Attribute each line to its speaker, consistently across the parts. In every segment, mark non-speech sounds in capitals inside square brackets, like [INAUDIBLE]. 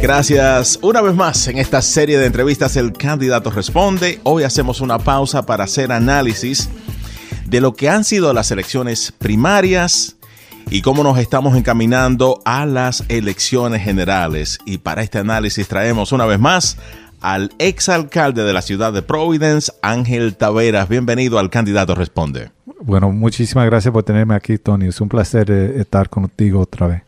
Speaker 1: Gracias una vez más en esta serie de entrevistas El Candidato Responde. Hoy hacemos una pausa para hacer análisis de lo que han sido las elecciones primarias y cómo nos estamos encaminando a las elecciones generales. Y para este análisis traemos una vez más al exalcalde de la ciudad de Providence, Ángel Taveras. Bienvenido al Candidato Responde.
Speaker 2: Bueno, muchísimas gracias por tenerme aquí, Tony. Es un placer eh, estar contigo otra vez.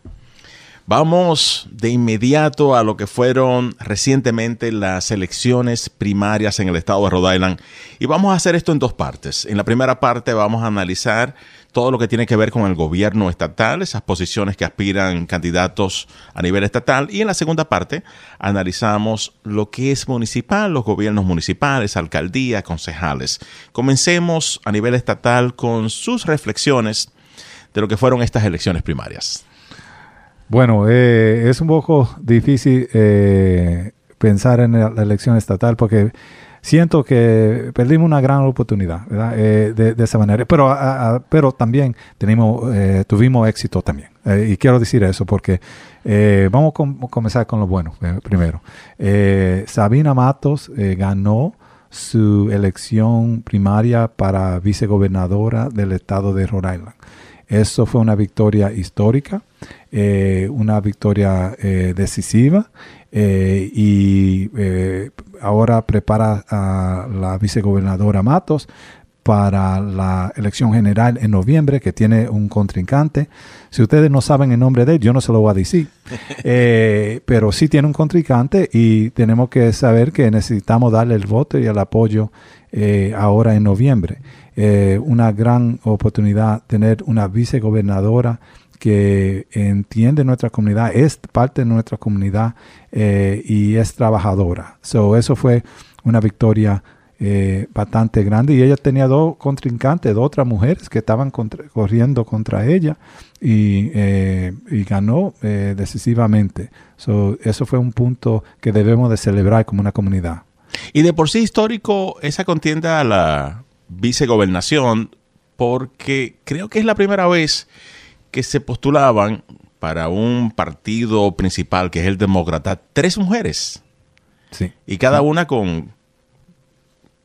Speaker 1: Vamos de inmediato a lo que fueron recientemente las elecciones primarias en el estado de Rhode Island y vamos a hacer esto en dos partes. En la primera parte vamos a analizar todo lo que tiene que ver con el gobierno estatal, esas posiciones que aspiran candidatos a nivel estatal. Y en la segunda parte analizamos lo que es municipal, los gobiernos municipales, alcaldías, concejales. Comencemos a nivel estatal con sus reflexiones de lo que fueron estas elecciones primarias.
Speaker 2: Bueno, eh, es un poco difícil eh, pensar en la elección estatal porque siento que perdimos una gran oportunidad eh, de, esa manera. Pero, pero también tenemos, tuvimos éxito también. y quiero decir eso porque vamos a comenzar con lo bueno primero. Sabina Matos ganó su elección primaria para vicegobernadora del estado de Rhode Island. Eso fue una victoria histórica, eh, una victoria eh, decisiva eh, y ahora prepara a la vicegobernadora Matos para la elección general en noviembre, que tiene un contrincante. Si ustedes no saben el nombre de él, yo no se lo voy a decir. [LAUGHS] pero sí tiene un contrincante y tenemos que saber que necesitamos darle el voto y el apoyo ahora en noviembre. Eh, una gran oportunidad tener una vicegobernadora que entiende nuestra comunidad, es parte de nuestra comunidad eh, y es trabajadora. So, eso fue una victoria eh, bastante grande y ella tenía dos contrincantes, dos otras mujeres que estaban corriendo contra ella y, ganó decisivamente. So, eso fue un punto que debemos de celebrar como una comunidad.
Speaker 1: Y de por sí histórico, esa contienda la vicegobernación porque creo que es la primera vez que se postulaban para un partido principal que es el demócrata tres mujeres. Sí. Y cada una con,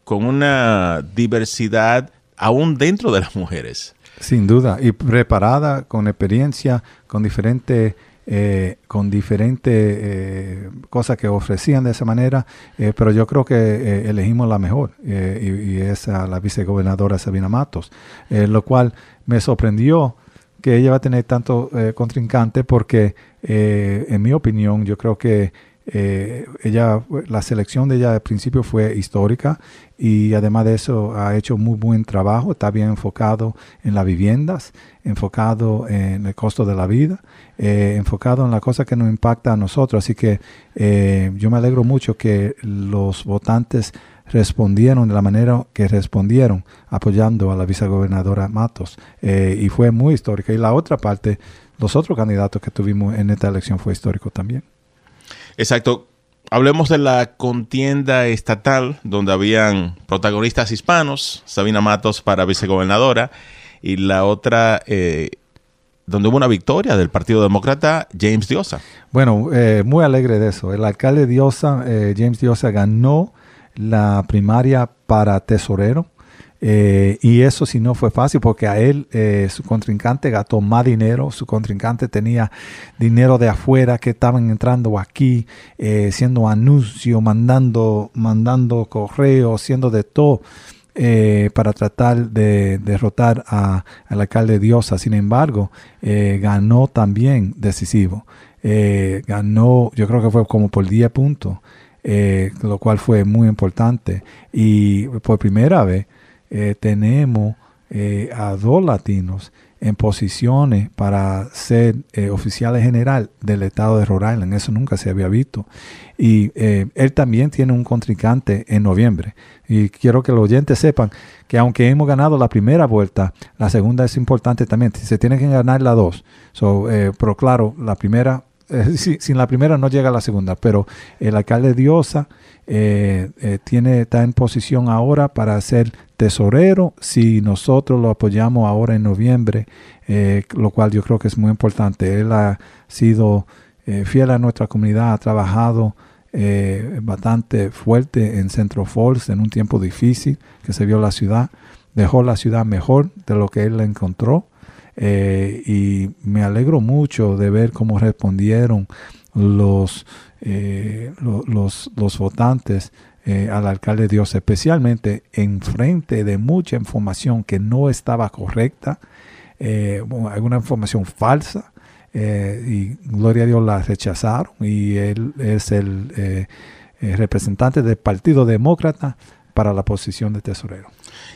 Speaker 1: con una diversidad aún dentro de las mujeres.
Speaker 2: Sin duda, y preparada, con experiencia, con diferentes eh, con diferentes eh, cosas que ofrecían de esa manera, eh, pero yo creo que elegimos la mejor y, es a la vicegobernadora Sabina Matos, lo cual me sorprendió que ella va a tener tanto contrincante porque en mi opinión yo creo que eh, ella, la selección de ella al principio fue histórica y además de eso ha hecho muy buen trabajo, está bien enfocado en las viviendas, enfocado en el costo de la vida, eh, enfocado en la cosa que nos impacta a nosotros. Así que eh, yo me alegro mucho que los votantes respondieron de la manera que respondieron apoyando a la vicegobernadora Matos y fue muy histórica. Y la otra parte, los otros candidatos que tuvimos en esta elección fue histórico también.
Speaker 1: Exacto. Hablemos de la contienda estatal, donde habían protagonistas hispanos, Sabina Matos para vicegobernadora, y la otra, eh, donde hubo una victoria del Partido Demócrata, James Diosa.
Speaker 2: Bueno, eh, muy alegre de eso. El alcalde Diosa, eh, James Diosa, ganó la primaria para tesorero eh, y eso si no fue fácil porque a él eh, su contrincante gastó más dinero, su contrincante tenía dinero de afuera que estaban entrando aquí, eh, siendo anuncios, mandando, mandando correos, siendo de todo. para tratar de derrotar al alcalde Diosa. Sin embargo, ganó también decisivo. ganó, yo creo que fue como por 10 puntos, lo cual fue muy importante. Y por primera vez, eh, tenemos eh, a dos latinos en posiciones para ser eh, oficiales general del estado de Rhode Island. Eso nunca se había visto. Y él también tiene un contrincante en noviembre. Y quiero que los oyentes sepan que aunque hemos ganado la primera vuelta, la segunda es importante también. Se tienen que ganar las dos. pero claro, la primera sin la primera no llega la segunda, pero el alcalde Diosa tiene, está en posición ahora para ser tesorero si nosotros lo apoyamos ahora en noviembre, lo cual yo creo que es muy importante. Él ha sido fiel a nuestra comunidad, ha trabajado eh, bastante fuerte en Centro Falls en un tiempo difícil que se vio la ciudad. Dejó la ciudad mejor de lo que él la encontró. Eh, y me alegro mucho de ver cómo respondieron los, eh, los, los, votantes al alcalde Dios, especialmente en frente de mucha información que no estaba correcta, alguna información falsa, eh, y gloria a Dios la rechazaron y él es el eh, eh, representante del Partido Demócrata para la posición de tesorero.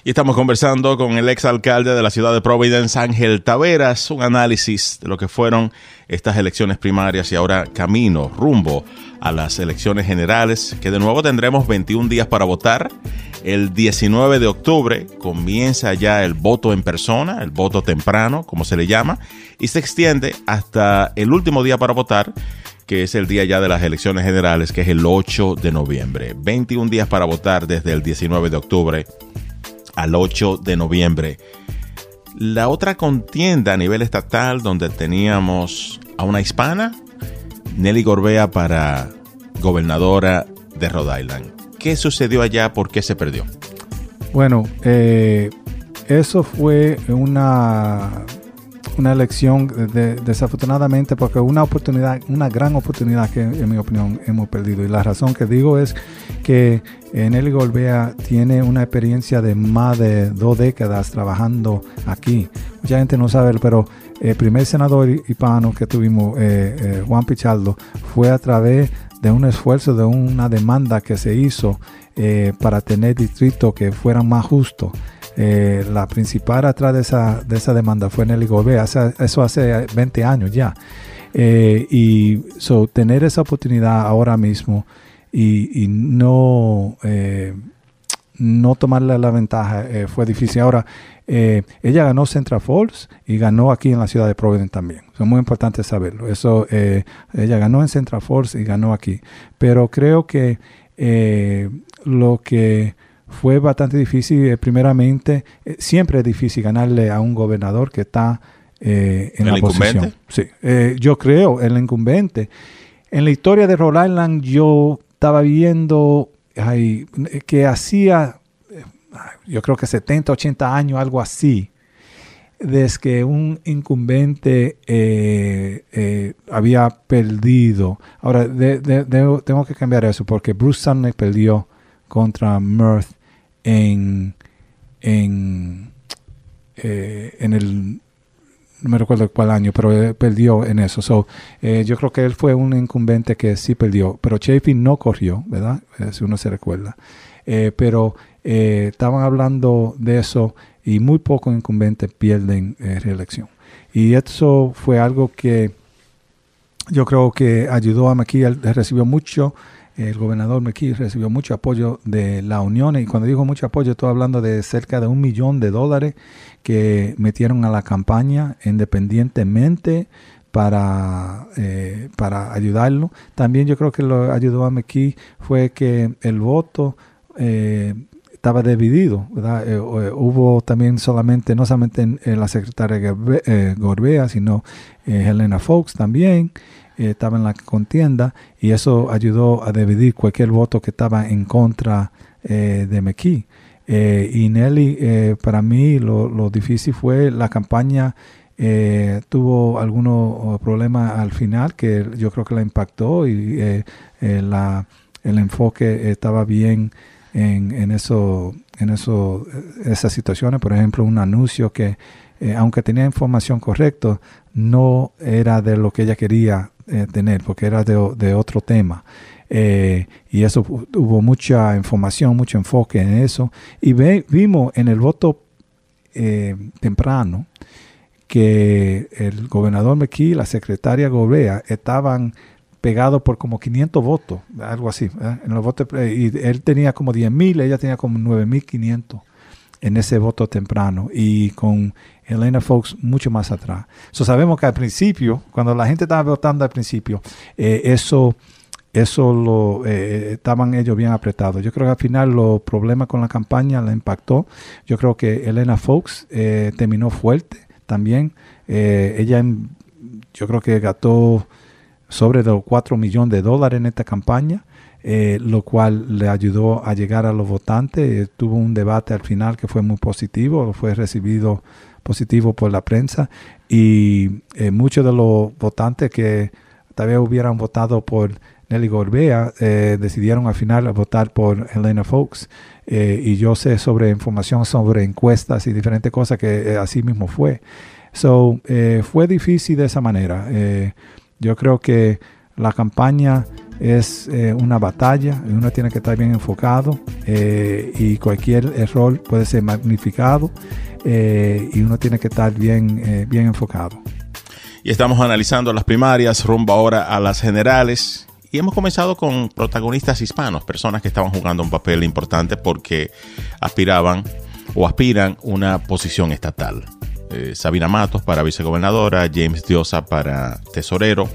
Speaker 1: Y estamos conversando con el exalcalde de la ciudad de Providence, Ángel Taveras, un análisis de lo que fueron estas elecciones primarias y ahora camino, rumbo a las elecciones generales, que de nuevo tendremos 21 días para votar. El 19 de octubre comienza ya el voto en persona, el voto temprano, como se le llama, y se extiende hasta el último día para votar, que es el día ya de las elecciones generales, que es el 8 de noviembre. 21 días para votar desde el 19 de octubre al 8 de noviembre. La otra contienda a nivel estatal donde teníamos a una hispana, Nelly Gorbea para gobernadora de Rhode Island. ¿Qué sucedió allá? ¿Por qué se perdió?
Speaker 2: Bueno, eh, eso fue una una elección desafortunadamente porque una oportunidad, una gran oportunidad que en mi opinión hemos perdido. Y la razón que digo es que Nelly Golbea tiene una experiencia de más de dos décadas trabajando aquí. Mucha gente no sabe, pero el primer senador hispano que tuvimos, eh, eh, Juan Pichardo, fue a través de un esfuerzo, de una demanda que se hizo eh, para tener distritos que fueran más justos. Eh, la principal atrás de esa, de esa demanda fue Nelly Gobea, eso hace 20 años ya. Eh, y so, tener esa oportunidad ahora mismo y, no, eh, no tomarle la ventaja fue difícil. Ahora, ella ganó Central Falls y ganó aquí en la ciudad de Providence también. Es muy importante saberlo. Eso, ella ganó en Central Falls y ganó aquí. Pero creo que lo que fue bastante difícil, eh, primeramente, eh, siempre es difícil ganarle a un gobernador que está eh, en la posición. Sí, yo creo, el incumbente. En la historia de Rhode Island yo estaba viendo que hacía, yo creo que 70, 80 años, algo así, desde que un incumbente había perdido. Ahora, tengo que cambiar eso porque Bruce Sumner perdió contra Mirth en, en, eh, en el no me recuerdo cuál año, pero perdió en eso. So, eh, yo creo que él fue un incumbente que sí perdió, pero Chafee no corrió, ¿verdad? Eh, si uno se recuerda. pero estaban hablando de eso y muy pocos incumbentes pierden reelección. Y eso fue algo que yo creo que ayudó a McKee, recibió mucho el gobernador McKee recibió mucho apoyo de la Unión y cuando digo mucho apoyo estoy hablando de cerca de un millón de dólares que metieron a la campaña independientemente para, eh, para ayudarlo. También yo creo que lo ayudó a McKee fue que el voto eh, estaba dividido, eh, hubo también solamente, no solamente en, la secretaria Gorbea, sino Helena Fox también, estaba en la contienda y eso ayudó a dividir cualquier voto que estaba en contra eh, de McKee. Eh, y Nelly, eh, para mí lo, difícil fue la campaña, tuvo algunos problemas al final que yo creo que la impactó y la, el enfoque estaba bien en, en, eso, en eso, esas situaciones. Por ejemplo, un anuncio que, aunque tenía información correcta, no era de lo que ella quería eh, tener, porque era de, otro tema. Eh, y eso hubo mucha información, mucho enfoque en eso. Y vimos en el voto eh, temprano que el gobernador McKee y la secretaria Gobea estaban pegados por como 500 votos, algo así. En los votos, y él tenía como 10 mil, ella tenía como 9 mil 500 en ese voto temprano. Y con Elena Fox mucho más atrás. So, sabemos que al principio, cuando la gente estaba votando al principio, eh, eso eso lo eh, estaban ellos bien apretados. Yo creo que al final los problemas con la campaña le impactó. Yo creo que Elena Fox eh, terminó fuerte también. ella, yo creo que gastó sobre los 4 millones de dólares en esta campaña. lo cual le ayudó a llegar a los votantes. tuvo un debate al final que fue muy positivo, fue recibido positivo por la prensa y eh, muchos de los votantes que tal vez hubieran votado por Nelly Gorbea eh, decidieron al final votar por Elena Fox. Eh, y yo sé sobre información sobre encuestas y diferentes cosas que así mismo fue. So, fue difícil de esa manera. Yo creo que la campaña es una batalla uno tiene que estar bien enfocado y cualquier error puede ser magnificado eh, y uno tiene que estar bien, eh, bien enfocado.
Speaker 1: Y estamos analizando las primarias, rumbo ahora a las generales. Y hemos comenzado con protagonistas hispanos, personas que estaban jugando un papel importante porque aspiraban o aspiran una posición estatal. Eh, Sabina Matos para vicegobernadora, James Diosa para tesorero,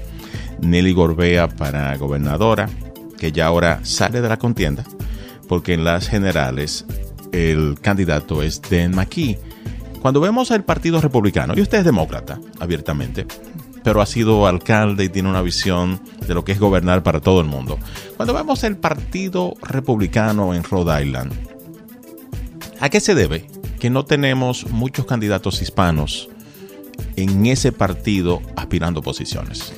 Speaker 1: Nelly Gorbea para gobernadora, que ya ahora sale de la contienda porque en las generales el candidato es Dan McKee cuando vemos al Partido Republicano, y usted es demócrata, abiertamente, pero ha sido alcalde y tiene una visión de lo que es gobernar para todo el mundo. Cuando vemos el Partido Republicano en Rhode Island, ¿a qué se debe que no tenemos muchos candidatos hispanos en ese partido aspirando posiciones?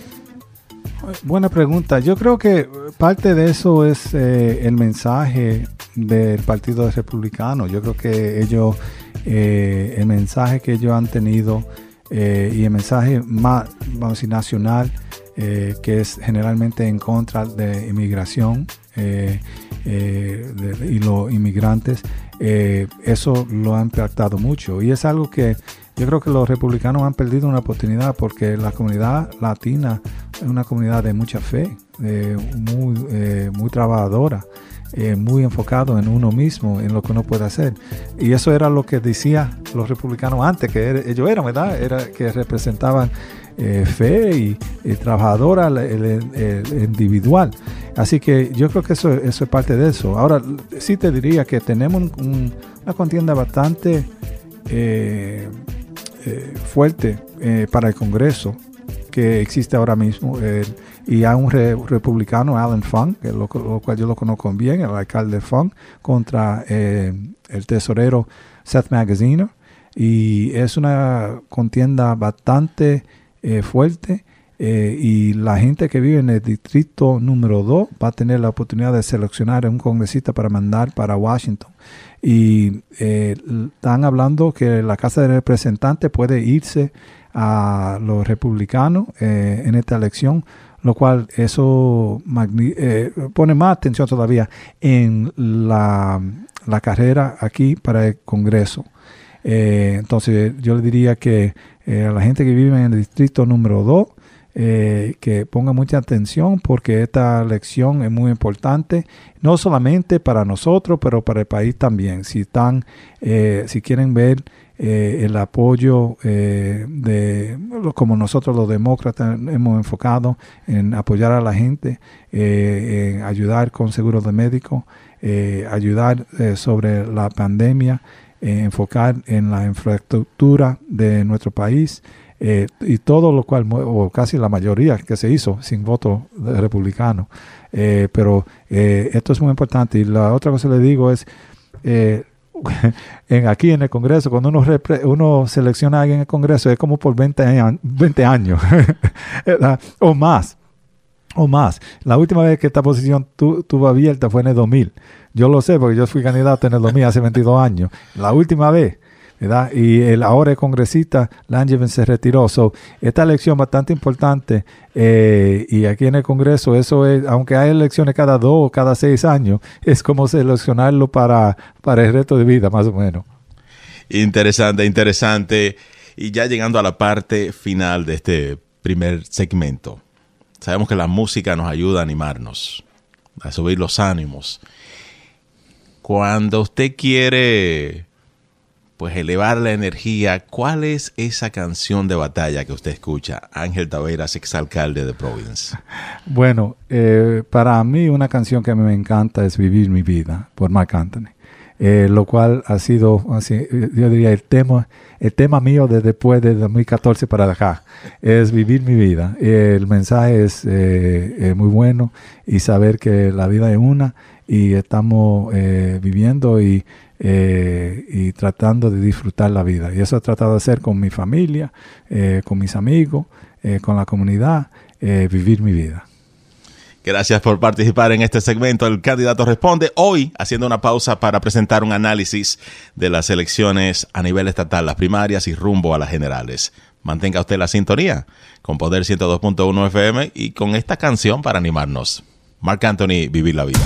Speaker 2: Buena pregunta. Yo creo que parte de eso es eh, el mensaje del Partido Republicano. Yo creo que ellos eh, el mensaje que ellos han tenido eh, y el mensaje más, vamos a decir, nacional, eh, que es generalmente en contra de inmigración y los inmigrantes, eso lo ha impactado mucho. Y es algo que yo creo que los republicanos han perdido una oportunidad porque la comunidad latina es una comunidad de mucha fe, muy, muy trabajadora. Eh, muy enfocado en uno mismo, en lo que uno puede hacer. Y eso era lo que decían los republicanos antes, que ellos eran, ¿verdad? Era que representaban eh, fe y, trabajadora individual. Así que yo creo que eso, eso es parte de eso. Ahora, sí te diría que tenemos una contienda bastante eh, fuerte para el Congreso que existe ahora mismo. y hay un republicano, Alan que lo, cual yo lo conozco bien, el alcalde Funk, contra eh, el tesorero Seth Magaziner. Y es una contienda bastante eh, fuerte. Eh, y la gente que vive en el distrito número 2 va a tener la oportunidad de seleccionar a un congresista para mandar para Washington. Y están hablando que la Casa de Representantes puede irse a los republicanos eh, en esta elección, lo cual eso eh, pone más atención todavía en la, carrera aquí para el Congreso. Eh, entonces yo le diría que a la gente que vive en el distrito número 2, que ponga mucha atención porque esta elección es muy importante, no solamente para nosotros, pero para el país también. Si están, si quieren ver eh, el apoyo eh, de, como nosotros los demócratas hemos enfocado en apoyar a la gente, eh, en ayudar con seguros de médico, ayudar sobre la pandemia, enfocar en la infraestructura de nuestro país. y todo lo cual, o casi la mayoría que se hizo sin voto republicano. pero esto es muy importante. Y la otra cosa que le digo es, [LAUGHS] en, aquí en el Congreso, cuando uno, uno selecciona a alguien en el Congreso, es como por 20, años, [LAUGHS] 20 años o más. O más. La última vez que esta posición tuvo abierta fue en el 2000. Yo lo sé porque yo fui candidato en el 2000 hace 22 años. La última vez. Y el ahora el congresista Langevin se retiró. So, esta elección bastante importante eh, y aquí en el Congreso eso es, aunque hay elecciones cada dos o cada seis años, es como seleccionarlo para, para el resto de vida, más o menos.
Speaker 1: Interesante, interesante. Y ya llegando a la parte final de este primer segmento, sabemos que la música nos ayuda a animarnos, a subir los ánimos. Cuando usted quiere
Speaker 3: pues elevar la energía, ¿cuál es esa canción de batalla que usted escucha? Ángel Taveras, exalcalde de Providence.
Speaker 2: Bueno, eh, para mí una canción que me encanta es Vivir mi vida por Mark Anthony. Eh, lo cual ha sido, así, yo diría, el tema, el tema mío de después de 2014 para acá, es vivir mi vida. El mensaje es eh, muy bueno y saber que la vida es una y estamos eh, viviendo y, eh, y, tratando de disfrutar la vida. Y eso he tratado de hacer con mi familia, eh, con mis amigos, con la comunidad, vivir mi vida.
Speaker 3: Gracias por participar en este segmento. El candidato responde hoy haciendo una pausa para presentar un análisis de las elecciones a nivel estatal, las primarias y rumbo a las generales. Mantenga usted la sintonía con Poder 102.1 FM y con esta canción para animarnos. Mark Anthony, Vivir la Vida.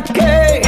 Speaker 1: Okay.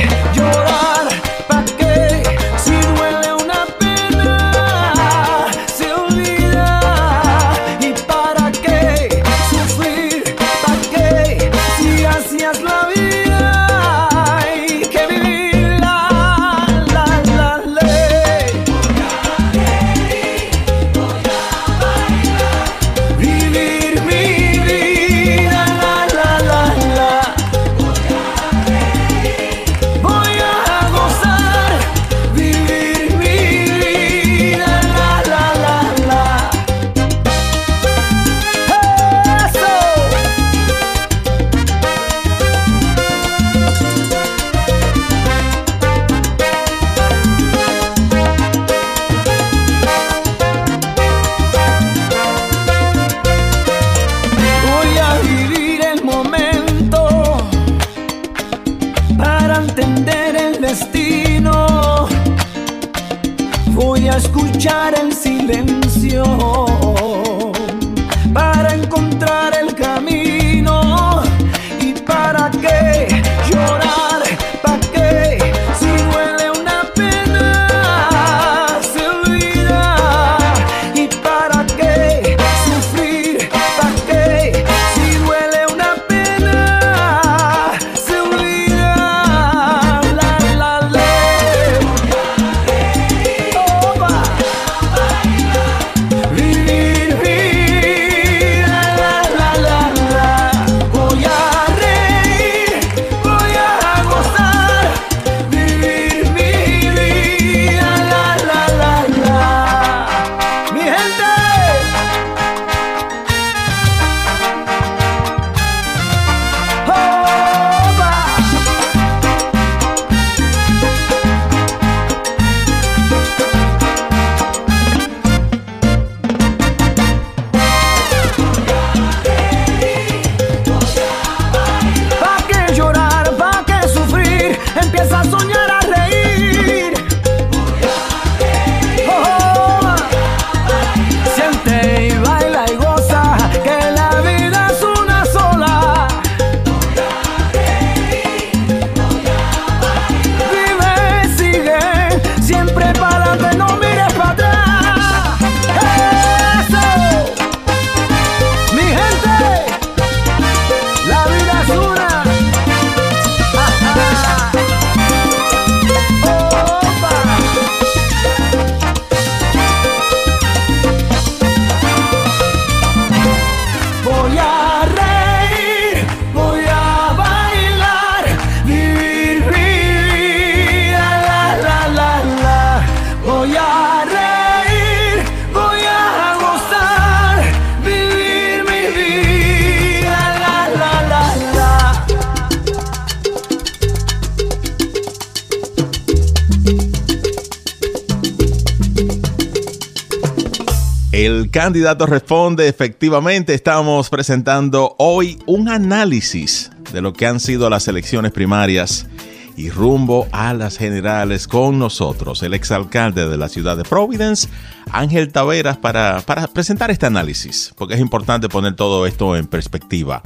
Speaker 1: Candidato responde, efectivamente, estamos presentando hoy un análisis de lo que han sido las elecciones primarias y rumbo a las generales con nosotros, el exalcalde de la ciudad de Providence, Ángel Taveras, para, para presentar este análisis, porque es importante poner todo esto en perspectiva.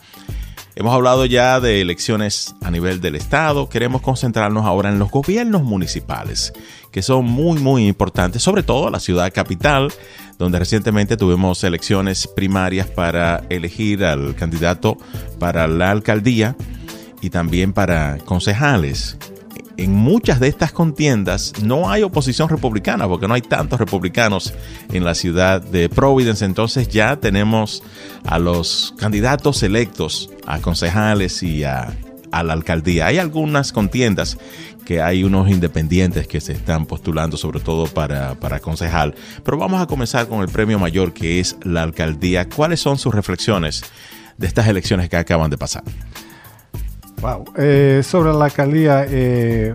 Speaker 1: Hemos hablado ya de elecciones a nivel del Estado, queremos concentrarnos ahora en los gobiernos municipales, que son muy, muy importantes, sobre todo la ciudad capital, donde recientemente tuvimos elecciones primarias para elegir al candidato para la alcaldía y también para concejales. En muchas de estas contiendas no hay oposición republicana porque no hay tantos republicanos en la ciudad de Providence. Entonces ya tenemos a los candidatos electos, a concejales y a, la alcaldía. Hay algunas contiendas que hay unos independientes que se están postulando, sobre todo para, para concejal. Pero vamos a comenzar con el premio mayor que es la alcaldía. ¿Cuáles son sus reflexiones de estas elecciones que acaban de pasar?
Speaker 2: Wow. Eh, sobre la alcaldía, eh,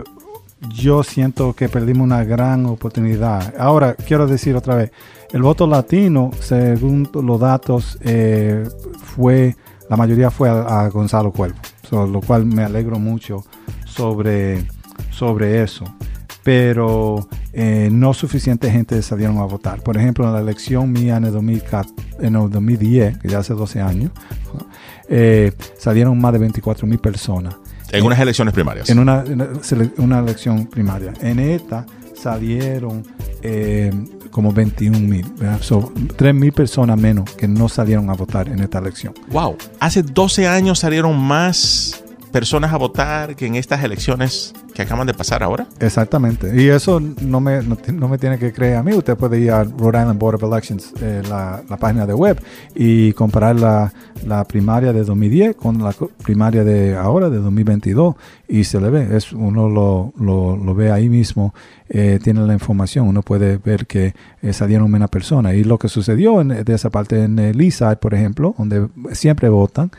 Speaker 2: yo siento que perdimos una gran oportunidad. Ahora, quiero decir otra vez, el voto latino, según los datos, eh, fue, la mayoría fue a, Gonzalo Cuervo, lo cual me alegro mucho sobre, sobre eso. Pero no suficiente gente salieron a votar. Por ejemplo, en la elección mía en el, 2010, que ya hace 12 años, eh, salieron más de 24 mil personas.
Speaker 1: En unas elecciones primarias.
Speaker 2: En una, una elección primaria. En esta salieron eh, como 21 mil. Son 3 mil personas menos que no salieron a votar en esta elección.
Speaker 1: Wow. Hace 12 años salieron más personas a votar que en estas elecciones que acaban de pasar ahora.
Speaker 2: Exactamente. Y eso no me, no, me tiene que creer a mí. Usted puede ir a Rhode Island Board of Elections, eh, la, página de web, y comparar la, la, primaria de 2010 con la primaria de ahora, de 2022, y se le ve. Es, uno lo, lo, ve ahí mismo, eh, tiene la información. Uno puede ver que eh, salieron menos personas. Y lo que sucedió en, de esa parte en el Eastside, por ejemplo, donde siempre votan,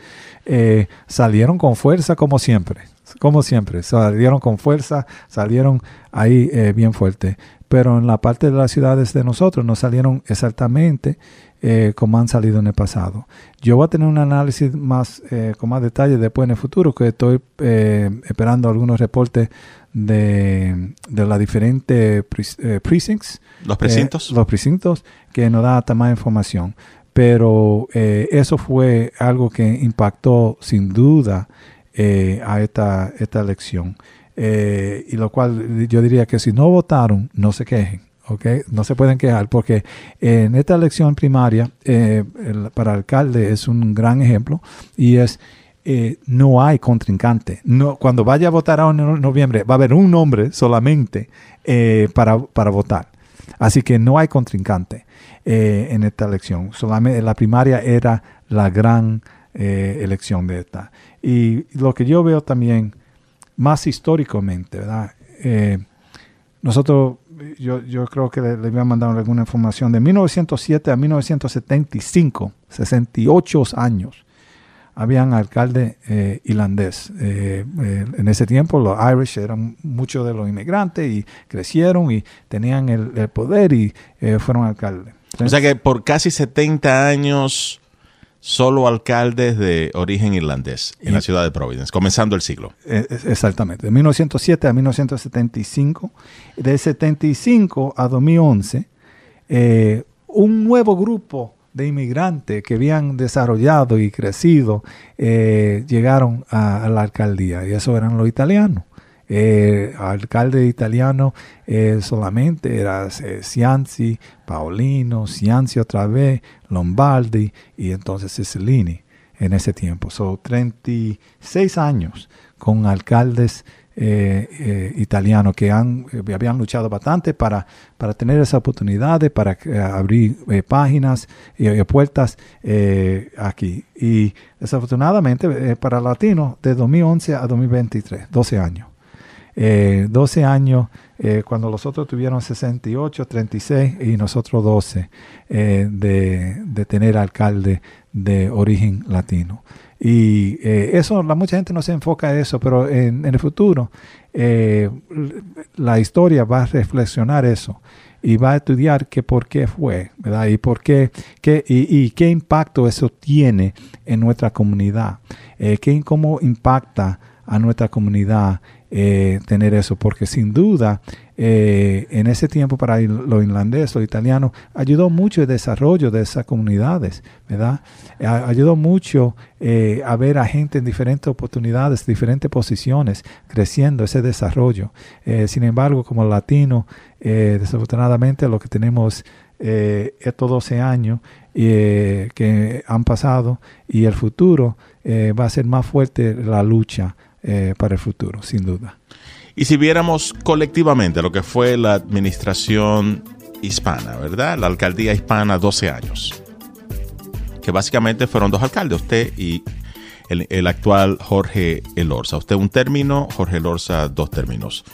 Speaker 2: salieron con fuerza como siempre como siempre, salieron con fuerza, salieron ahí eh, bien fuerte. Pero en la parte de las ciudades de nosotros no salieron exactamente eh, como han salido en el pasado. Yo voy a tener un análisis más eh, con más detalle después en el futuro, que estoy esperando algunos reportes de, de las diferentes precincts.
Speaker 1: Los precintos.
Speaker 2: los precintos que nos da más información. Pero eso fue algo que impactó sin duda eh, a esta, esta elección. Eh, y lo cual yo diría que si no votaron, no se quejen. ¿okay? No se pueden quejar porque en esta elección primaria eh, para alcalde es un gran ejemplo y es no hay contrincante. No, cuando vaya a votar ahora en noviembre va a haber un nombre solamente para, para votar. Así que no hay contrincante en esta elección. Solamente la primaria era la gran elección de esta. Y lo que yo veo también más históricamente, ¿verdad? Eh, nosotros, yo, yo, creo que le, voy a mandar alguna información, de 1907 a 1975, 68 años, habían alcalde eh, irlandés. Eh, en ese tiempo los Irish eran muchos de los inmigrantes y crecieron y tenían el, el poder y fueron alcaldes.
Speaker 1: o sea que por casi 70 años solo alcaldes de origen irlandés en la ciudad de Providence, comenzando el siglo.
Speaker 2: Eh, exactamente, de 1907 a 1975. De 75 a 2011, eh, un nuevo grupo de inmigrantes que habían desarrollado y crecido eh, llegaron a, la alcaldía y eso eran los italianos. Eh, alcalde italiano eh, solamente era eh, Cianci, Paolino, Cianci otra vez, Lombardi y entonces Cicilline en ese tiempo. Son 36 años con alcaldes italianos que han, habían luchado bastante para, para tener esa oportunidad, para abrir páginas y puertas aquí. Y desafortunadamente para latinos, de 2011 a 2023, 12 años. 12 años cuando los otros tuvieron 68, 36 y nosotros 12 de, de, tener alcalde de origen latino. Y eso, la mucha gente no se enfoca en eso, pero en, el futuro la historia va a reflexionar eso y va a estudiar qué por qué fue, ¿verdad? Y por qué, qué y, qué impacto eso tiene en nuestra comunidad, eh, qué, cómo impacta a nuestra comunidad eh, tener eso, porque sin duda eh, en ese tiempo para los irlandeses, los italianos, ayudó mucho el desarrollo de esas comunidades, ¿verdad? ayudó mucho eh, a ver a gente en diferentes oportunidades, diferentes posiciones, creciendo ese desarrollo. sin embargo, como latino, desafortunadamente lo que tenemos estos 12 años que han pasado y el futuro va a ser más fuerte la lucha eh, para el futuro, sin duda.
Speaker 1: Y si viéramos colectivamente lo que fue la administración hispana, ¿verdad? La alcaldía hispana 12 años, que básicamente fueron dos alcaldes, usted y el, actual Jorge Elorza. Usted un término, Jorge Elorza dos términos.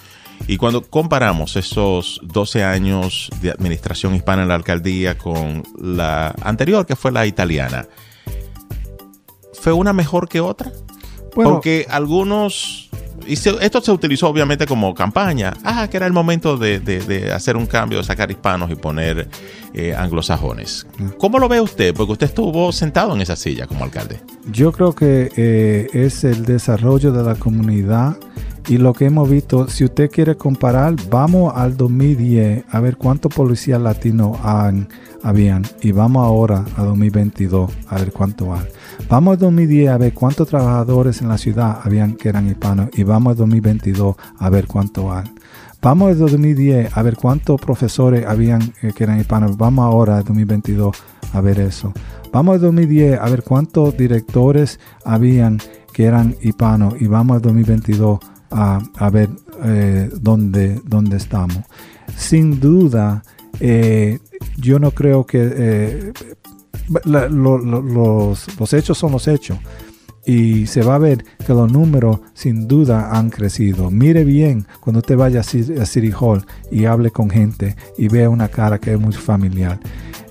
Speaker 1: Y cuando comparamos esos 12 años de administración hispana en la alcaldía con la anterior, que fue la italiana, ¿fue una mejor que otra? Porque algunos y esto se utilizó obviamente como campaña. Ah, que era el momento de, hacer un cambio, de sacar hispanos y poner eh, anglosajones. ¿Cómo lo ve usted? Porque usted estuvo sentado en esa silla como alcalde.
Speaker 2: Yo creo que eh, es el desarrollo de la comunidad y lo que hemos visto. Si usted quiere comparar, vamos al 2010 a ver cuántos policías latinos han, habían y vamos ahora a 2022 a ver cuánto hay. Vamos a 2010 a ver cuántos trabajadores en la ciudad habían que eran hispanos y vamos a 2022 a ver cuánto hay. Vamos a 2010 a ver cuántos profesores habían eh, que eran hispanos. Vamos ahora a 2022 a ver eso. Vamos a 2010 a ver cuántos directores habían que eran hispanos y vamos a 2022 a, a ver eh, dónde, dónde estamos. Sin duda, eh, yo no creo que los, hechos son los hechos y se va a ver que los números sin duda han crecido. Mire bien cuando usted vaya a City Hall y hable con gente y vea una cara que es muy familiar.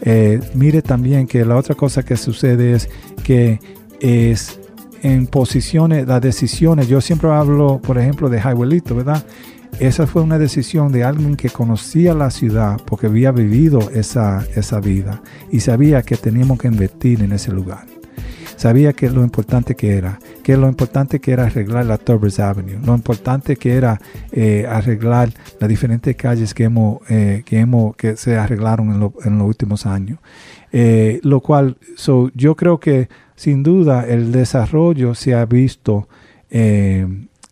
Speaker 2: Eh, mire también que la otra cosa que sucede es que es en posiciones, las decisiones, yo siempre hablo, por ejemplo, de Highwayito, ¿verdad? Esa fue una decisión de alguien que conocía la ciudad porque había vivido esa, esa vida y sabía que teníamos que invertir en ese lugar. Sabía que lo importante que era, que lo importante que era arreglar la Turbers Avenue, lo importante que era eh, arreglar las diferentes calles que hemos, eh, que hemos, que se arreglaron en, los últimos años. Eh, lo cual, yo creo que sin duda el desarrollo se ha visto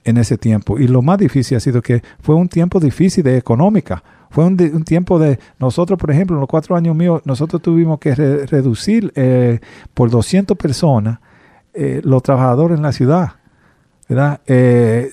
Speaker 2: en ese tiempo. Y lo más difícil ha sido que fue un tiempo difícil de económica. Fue un, tiempo de nosotros, por ejemplo, en los cuatro años míos, nosotros tuvimos que reducir eh, por 200 personas eh, los trabajadores en la ciudad. Eh,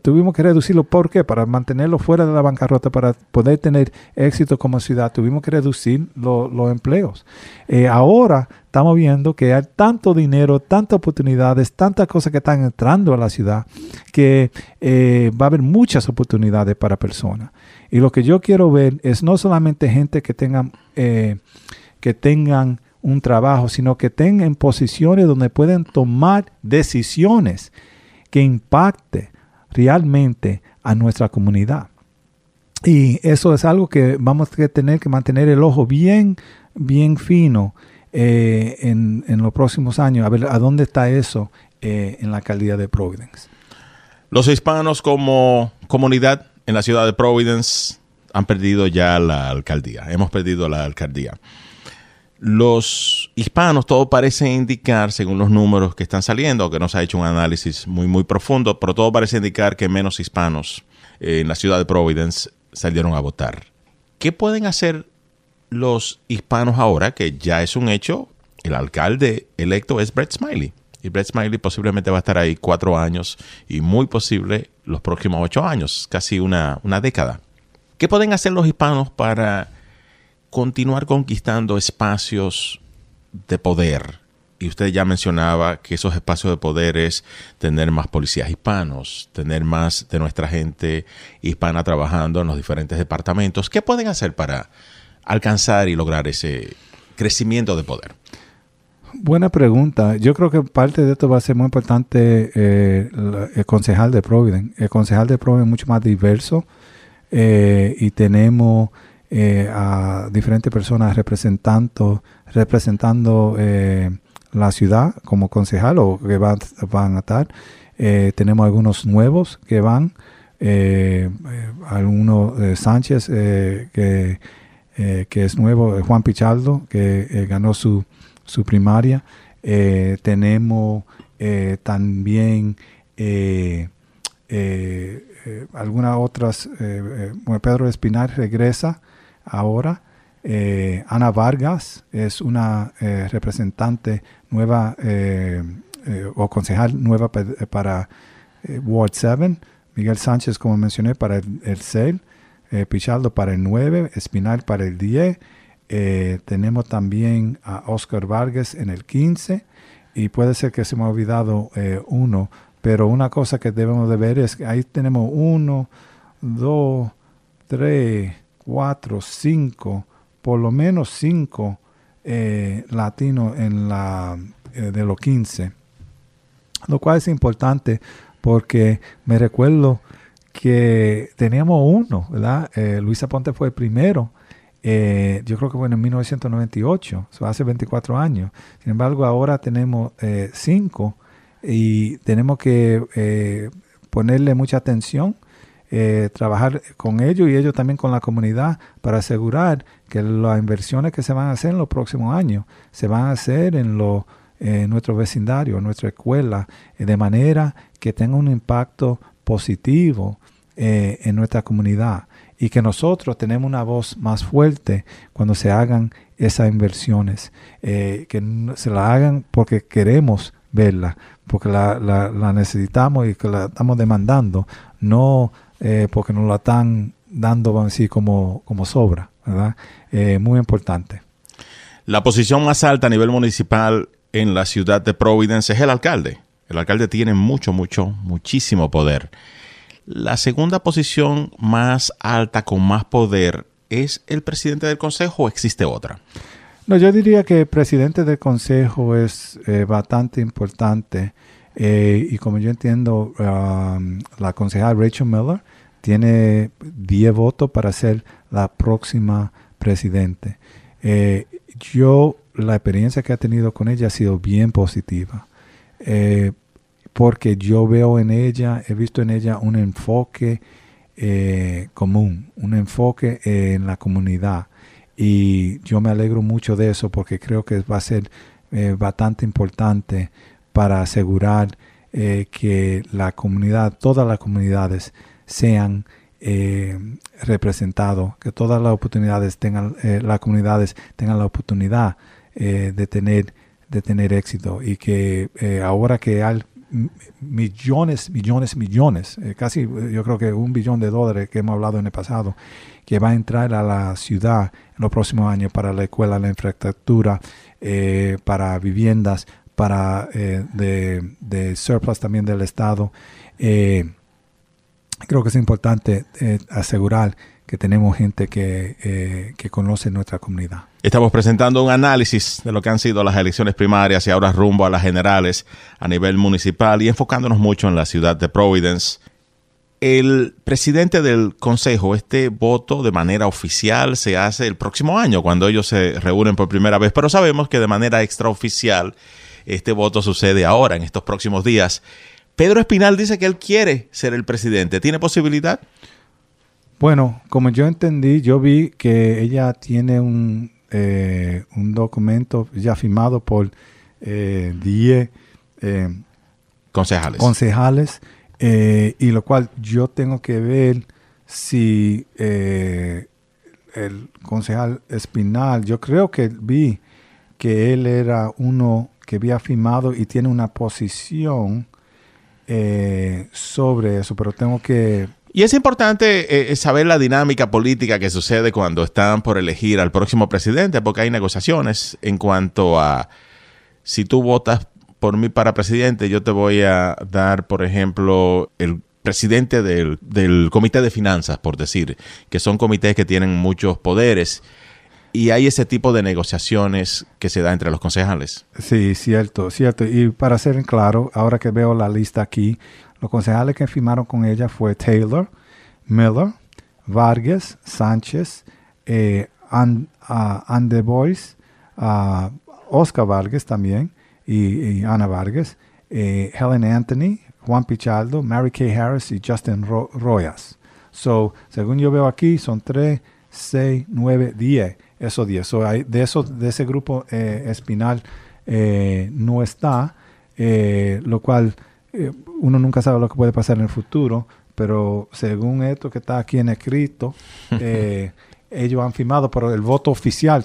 Speaker 2: tuvimos que reducirlo, ¿por qué? Para mantenerlo fuera de la bancarrota, para poder tener éxito como ciudad, tuvimos que reducir los empleos. Eh, ahora estamos viendo que hay tanto dinero, tantas oportunidades, tantas cosas que están entrando a la ciudad, que eh, va a haber muchas oportunidades para personas. Y lo que yo quiero ver es no solamente gente que tengan, que tengan un trabajo, sino que tengan posiciones donde pueden tomar decisiones que impacte realmente a nuestra comunidad. Y eso es algo que vamos a tener que mantener el ojo bien, bien fino eh, en, los próximos años, a ver a dónde está eso eh, en la calidad de Providence.
Speaker 1: Los hispanos como comunidad en la ciudad de Providence han perdido ya la alcaldía, hemos perdido la alcaldía. Los hispanos, todo parece indicar, según los números que están saliendo, que no se ha hecho un análisis muy, muy profundo, pero todo parece indicar que menos hispanos en la ciudad de Providence salieron a votar. ¿Qué pueden hacer los hispanos ahora, que ya es un hecho? El alcalde electo es Brett Smiley. Y Brett Smiley posiblemente va a estar ahí cuatro años y muy posible los próximos ocho años, casi una, una década. ¿Qué pueden hacer los hispanos para continuar conquistando espacios de poder y usted ya mencionaba que esos espacios de poder es tener más policías hispanos, tener más de nuestra gente hispana trabajando en los diferentes departamentos. ¿Qué pueden hacer para alcanzar y lograr ese crecimiento de poder?
Speaker 2: Buena pregunta. Yo creo que parte de esto va a ser muy importante eh, el concejal de Providence. El concejal de Providence es mucho más diverso eh, y tenemos eh, a diferentes personas representando, representando la ciudad como concejal o que van, van a estar. tenemos algunos nuevos que van. algunos Sánchez que, que es nuevo, Juan Pichardo que ganó su su primaria. Eh, tenemos eh, también eh, algunas otras, Pedro Espinar regresa ahora. Ana Vargas es una representante nueva o concejal nueva para Ward 7. Miguel Sánchez, como mencioné, para el, el CEL. Pichardo para el 9, Espinar para el 10 eh, tenemos también a Oscar Vargas en el 15 y puede ser que se me ha olvidado eh, uno, pero una cosa que debemos de ver es que ahí tenemos uno, dos, tres, cuatro, cinco, por lo menos cinco eh, latinos en la de los 15, lo cual es importante porque me recuerdo que teníamos uno, ¿verdad? Luisa Ponte fue el primero eh, yo creo que fue en 1998, eso hace 24 años. Sin embargo, ahora tenemos eh, cinco y tenemos que eh, ponerle mucha atención, trabajar con ellos y ellos también con la comunidad para asegurar que las inversiones que se van a hacer en los próximos años se van a hacer en, lo, en nuestro vecindario, en nuestra escuela, de manera que tenga un impacto positivo en nuestra comunidad y que nosotros tenemos una voz más fuerte cuando se hagan esas inversiones, eh, que se la hagan porque queremos verla, porque la, la, necesitamos y que la estamos demandando, no eh, porque nos la están dando, vamos a decir, como, como sobra, ¿verdad? Eh, muy importante.
Speaker 1: La posición más alta a nivel municipal en la ciudad de Providence es el alcalde. El alcalde tiene mucho, mucho, muchísimo poder. La segunda posición más alta con más poder es el presidente del consejo o existe otra?
Speaker 2: No, yo diría que el presidente del consejo es eh, bastante importante eh, y como yo entiendo, um, la concejal Rachel Miller tiene 10 votos para ser la próxima presidente. Eh, yo, la experiencia que he tenido con ella ha sido bien positiva porque yo veo en ella, he visto en ella un enfoque eh, común, un enfoque en la comunidad. Y yo me alegro mucho de eso porque creo que va a ser eh, bastante importante para asegurar eh, que la comunidad, todas las comunidades sean representados, que todas las oportunidades tengan, las comunidades tengan la oportunidad de tener de tener éxito y que ahora que hay millones, millones, millones, eh, casi eh, yo creo que un billón de dólares que hemos hablado en el pasado, que va a entrar a la ciudad en los próximos años para la escuela, la infraestructura, eh, para viviendas, para de, de, surplus también del Estado. creo que es importante asegurar que tenemos gente que, que conoce nuestra comunidad.
Speaker 1: Estamos presentando un análisis de lo que han sido las elecciones primarias y ahora rumbo a las generales a nivel municipal y enfocándonos mucho en la ciudad de Providence. El presidente del consejo, este voto de manera oficial se hace el próximo año cuando ellos se reúnen por primera vez, pero sabemos que de manera extraoficial este voto sucede ahora, en estos próximos días. Pedro Espinal dice que él quiere ser el presidente. ¿Tiene posibilidad?
Speaker 2: Bueno, como yo entendí, yo vi que ella tiene un, eh, un documento ya firmado por 10 eh, eh,
Speaker 1: concejales,
Speaker 2: concejales y lo cual yo tengo que ver si el concejal Espinal, yo creo que vi que él era uno que había firmado y tiene una posición sobre eso, pero tengo que
Speaker 1: y es importante eh, saber la dinámica política que sucede cuando están por elegir al próximo presidente, porque hay negociaciones en cuanto a si tú votas por mí para presidente, yo te voy a dar, por ejemplo, el presidente del, del comité de finanzas, por decir, que son comités que tienen muchos poderes y hay ese tipo de negociaciones que se da entre los concejales.
Speaker 2: Sí, cierto, cierto. Y para ser claro, ahora que veo la lista aquí, los concejales que firmaron con ella fue Taylor, Miller, Vargas, Sánchez, eh, And, Oscar Vargas también y, Ana Vargas, eh, Helen Anthony, Juan Pichardo, Mary Kay Harris y Justin Royas. So, según yo veo aquí, son 3, 6, 9, 10 esos 10. de, eso, de ese grupo eh, espinal eh, no está, eh, lo cual uno nunca sabe lo que puede pasar en el futuro, pero según esto que está aquí en escrito, [LAUGHS] ellos han firmado, pero el voto oficial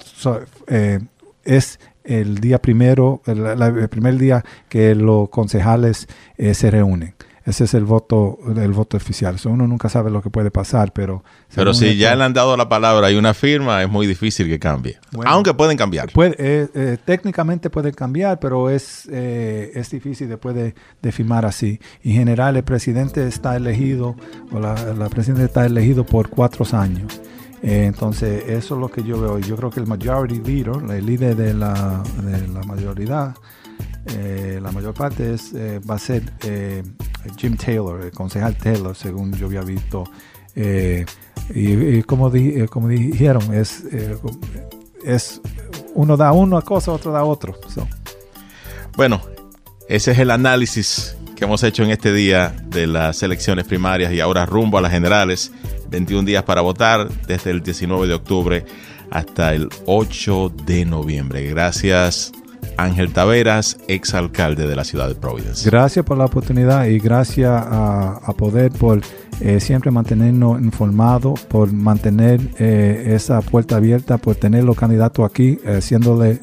Speaker 2: es el día primero, el, primer día que los concejales se reúnen. Ese es el voto, el voto oficial. uno nunca sabe lo que puede pasar, pero...
Speaker 1: Pero si ya le han dado la palabra y una firma, es muy difícil que cambie. Aunque pueden cambiar.
Speaker 2: Puede, eh, eh, técnicamente pueden cambiar, pero es, eh, es difícil después de, de, firmar así. En general, el presidente está elegido, o la, la presidenta está elegido por cuatro años. entonces, eso es lo que yo veo. Yo creo que el majority leader, el líder de la, de la mayoría, la mayor parte es, va a ser Jim Taylor, el concejal Taylor, según yo había visto. Eh, y, como, eh, como dijeron, es, eh, es uno da una cosa, otro da otro.
Speaker 1: Bueno, ese es el análisis que hemos hecho en este día de las elecciones primarias y ahora rumbo a las generales. 21 días para votar desde el 19 de octubre hasta el 8 de noviembre. Gracias Ángel Taveras, exalcalde de la ciudad de Providence.
Speaker 2: Gracias por la oportunidad y gracias a, Poder por eh, siempre mantenernos informados, por mantener eh, esa puerta abierta, por tener los candidatos aquí, eh,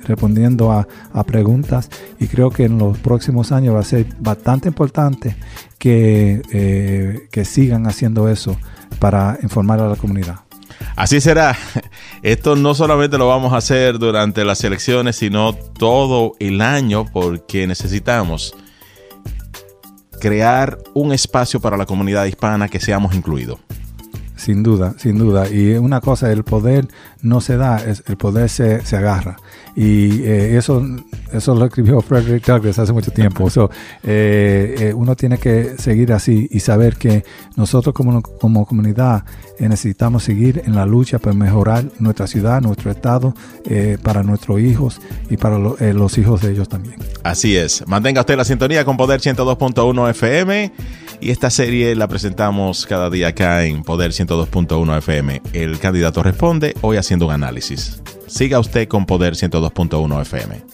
Speaker 2: respondiendo a, preguntas. Y creo que en los próximos años va a ser bastante importante que, que sigan haciendo eso para informar a la comunidad.
Speaker 1: Así será. [LAUGHS] Esto no solamente lo vamos a hacer durante las elecciones, sino todo el año porque necesitamos crear un espacio para la comunidad hispana que seamos incluidos.
Speaker 2: Sin duda, sin duda. Y una cosa, el poder no se da, el poder se, se agarra. Y eh, eso, eso lo escribió Frederick Douglass hace mucho tiempo. So, eh, eh, uno tiene que seguir así y saber que nosotros como, como comunidad necesitamos seguir en la lucha para mejorar nuestra ciudad, nuestro estado, para nuestros hijos y para los hijos de ellos también.
Speaker 1: Así es. Mantenga usted la sintonía con Poder 102.1 FM. Y esta serie la presentamos cada día acá en Poder 102.1 FM. El candidato responde hoy haciendo un análisis. Siga usted con Poder 102.1 FM.